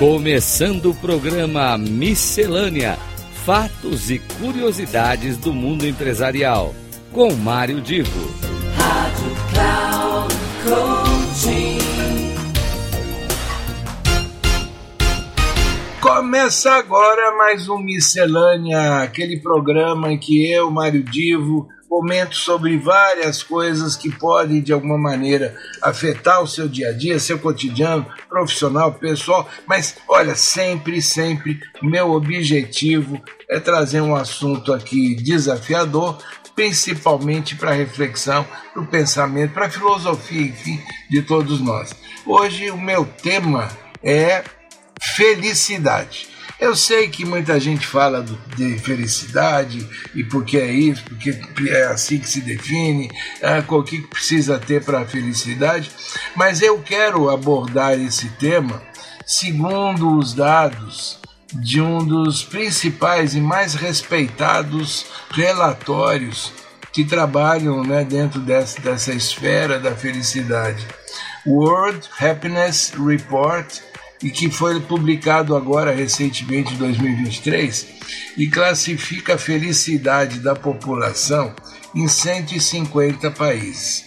Começando o programa Miscelânea: Fatos e Curiosidades do Mundo Empresarial. Com Mário Divo. Rádio Cloud Começa agora mais um Miscelânea, aquele programa em que eu, Mário Divo, comento sobre várias coisas que podem de alguma maneira afetar o seu dia a dia, seu cotidiano, profissional, pessoal, mas olha, sempre, sempre meu objetivo é trazer um assunto aqui desafiador, principalmente para reflexão, para o pensamento, para a filosofia, enfim, de todos nós. Hoje o meu tema é felicidade. Eu sei que muita gente fala do, de felicidade e porque é isso, porque é assim que se define, é, o que precisa ter para a felicidade, mas eu quero abordar esse tema segundo os dados de um dos principais e mais respeitados relatórios que trabalham né, dentro dessa, dessa esfera da felicidade. World Happiness Report e que foi publicado agora recentemente em 2023 e classifica a felicidade da população em 150 países.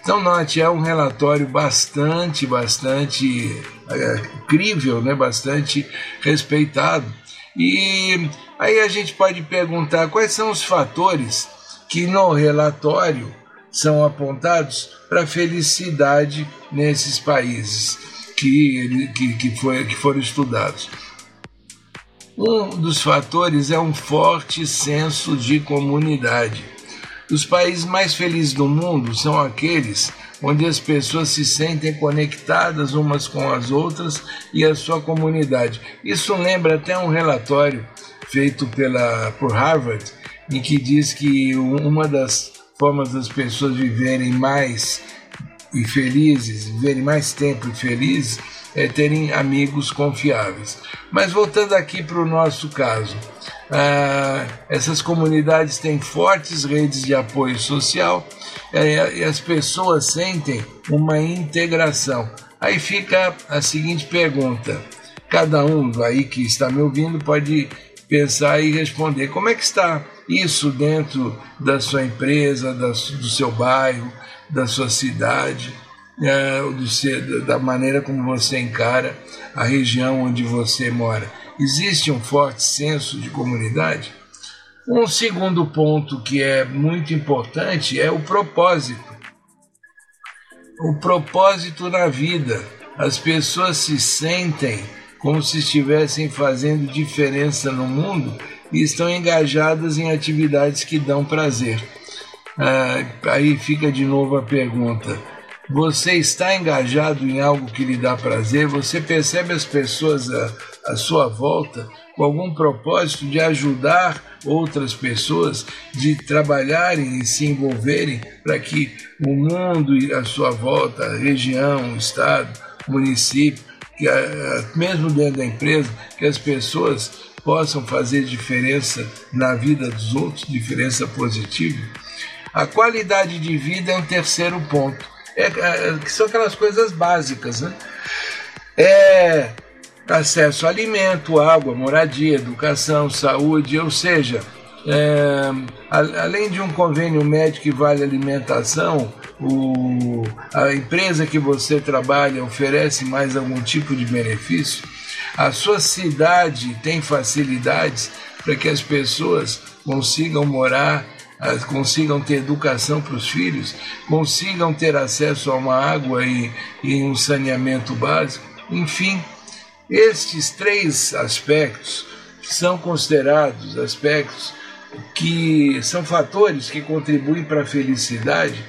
Então, note, é um relatório bastante, bastante é, crível, né? bastante respeitado. E aí a gente pode perguntar quais são os fatores que no relatório são apontados para a felicidade nesses países que, que, que, foi, que foram estudados. Um dos fatores é um forte senso de comunidade. Os países mais felizes do mundo são aqueles onde as pessoas se sentem conectadas umas com as outras e a sua comunidade. Isso lembra até um relatório feito pela, por Harvard, em que diz que uma das formas das pessoas viverem mais e felizes, viverem mais tempo e felizes, é terem amigos confiáveis. Mas voltando aqui para o nosso caso, ah, essas comunidades têm fortes redes de apoio social eh, e as pessoas sentem uma integração. Aí fica a seguinte pergunta: cada um aí que está me ouvindo pode pensar e responder como é que está isso dentro da sua empresa, da, do seu bairro, da sua cidade, é, do, da maneira como você encara a região onde você mora. Existe um forte senso de comunidade? Um segundo ponto que é muito importante é o propósito. O propósito na vida. As pessoas se sentem como se estivessem fazendo diferença no mundo e estão engajadas em atividades que dão prazer. Ah, aí fica de novo a pergunta: você está engajado em algo que lhe dá prazer? Você percebe as pessoas à, à sua volta com algum propósito de ajudar outras pessoas, de trabalharem e se envolverem para que o mundo à sua volta, a região, o estado, o município, que mesmo dentro da empresa, que as pessoas possam fazer diferença na vida dos outros, diferença positiva? A qualidade de vida é um terceiro ponto, é, é, que são aquelas coisas básicas, né? É acesso a alimento, água, moradia, educação, saúde, ou seja, é, além de um convênio médico que vale alimentação, o, a empresa que você trabalha oferece mais algum tipo de benefício, a sua cidade tem facilidades para que as pessoas consigam morar consigam ter educação para os filhos, consigam ter acesso a uma água e, e um saneamento básico, enfim, estes três aspectos são considerados aspectos que são fatores que contribuem para a felicidade.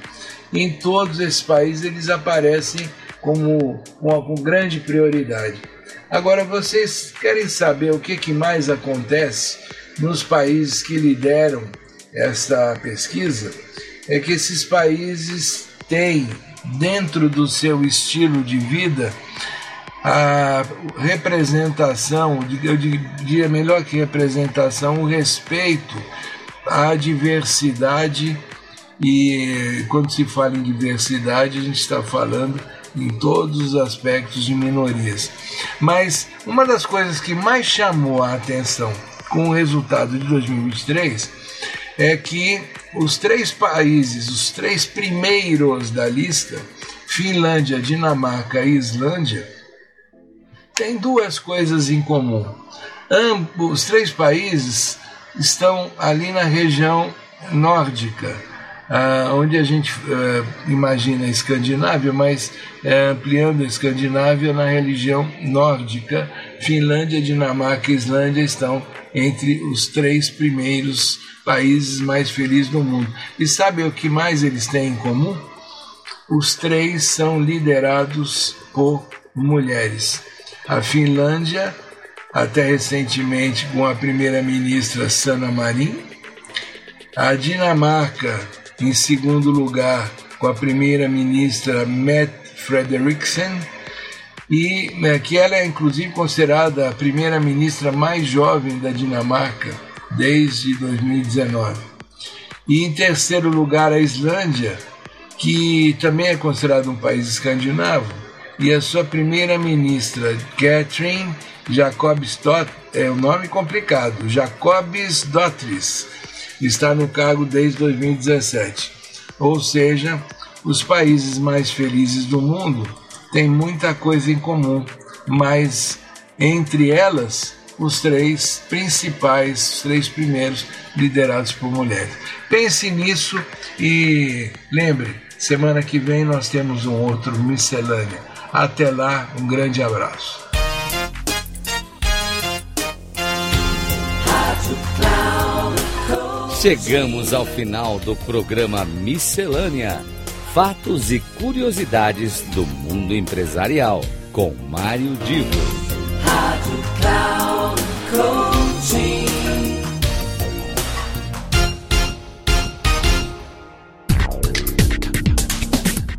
Em todos esses países eles aparecem como uma com grande prioridade. Agora vocês querem saber o que, que mais acontece nos países que lideram esta pesquisa é que esses países têm dentro do seu estilo de vida a representação, eu diria melhor que representação, o respeito à diversidade e quando se fala em diversidade a gente está falando em todos os aspectos de minorias. Mas uma das coisas que mais chamou a atenção com o resultado de 2023 é que os três países, os três primeiros da lista, Finlândia, Dinamarca e Islândia, têm duas coisas em comum. Ambos, os três países estão ali na região nórdica, uh, onde a gente uh, imagina a Escandinávia, mas uh, ampliando a Escandinávia na religião nórdica, Finlândia, Dinamarca e Islândia estão entre os três primeiros países mais felizes do mundo. E sabe o que mais eles têm em comum? Os três são liderados por mulheres. A Finlândia, até recentemente com a primeira-ministra Sanna Marin, a Dinamarca, em segundo lugar, com a primeira-ministra Mette Frederiksen, e né, que ela é inclusive considerada a primeira-ministra mais jovem da Dinamarca desde 2019. E em terceiro lugar, a Islândia, que também é considerado um país escandinavo, e a sua primeira-ministra, Catherine Jacobsdottir, é um nome complicado, Jacobsdottir, está no cargo desde 2017. Ou seja, os países mais felizes do mundo têm muita coisa em comum, mas entre elas, os três principais, os três primeiros liderados por mulheres. Pense nisso e lembre, semana que vem nós temos um outro miscelânea. Até lá, um grande abraço. Chegamos ao final do programa Miscelânea: Fatos e Curiosidades do Mundo Empresarial, com Mário Divo. Rádio Cloud Coaching.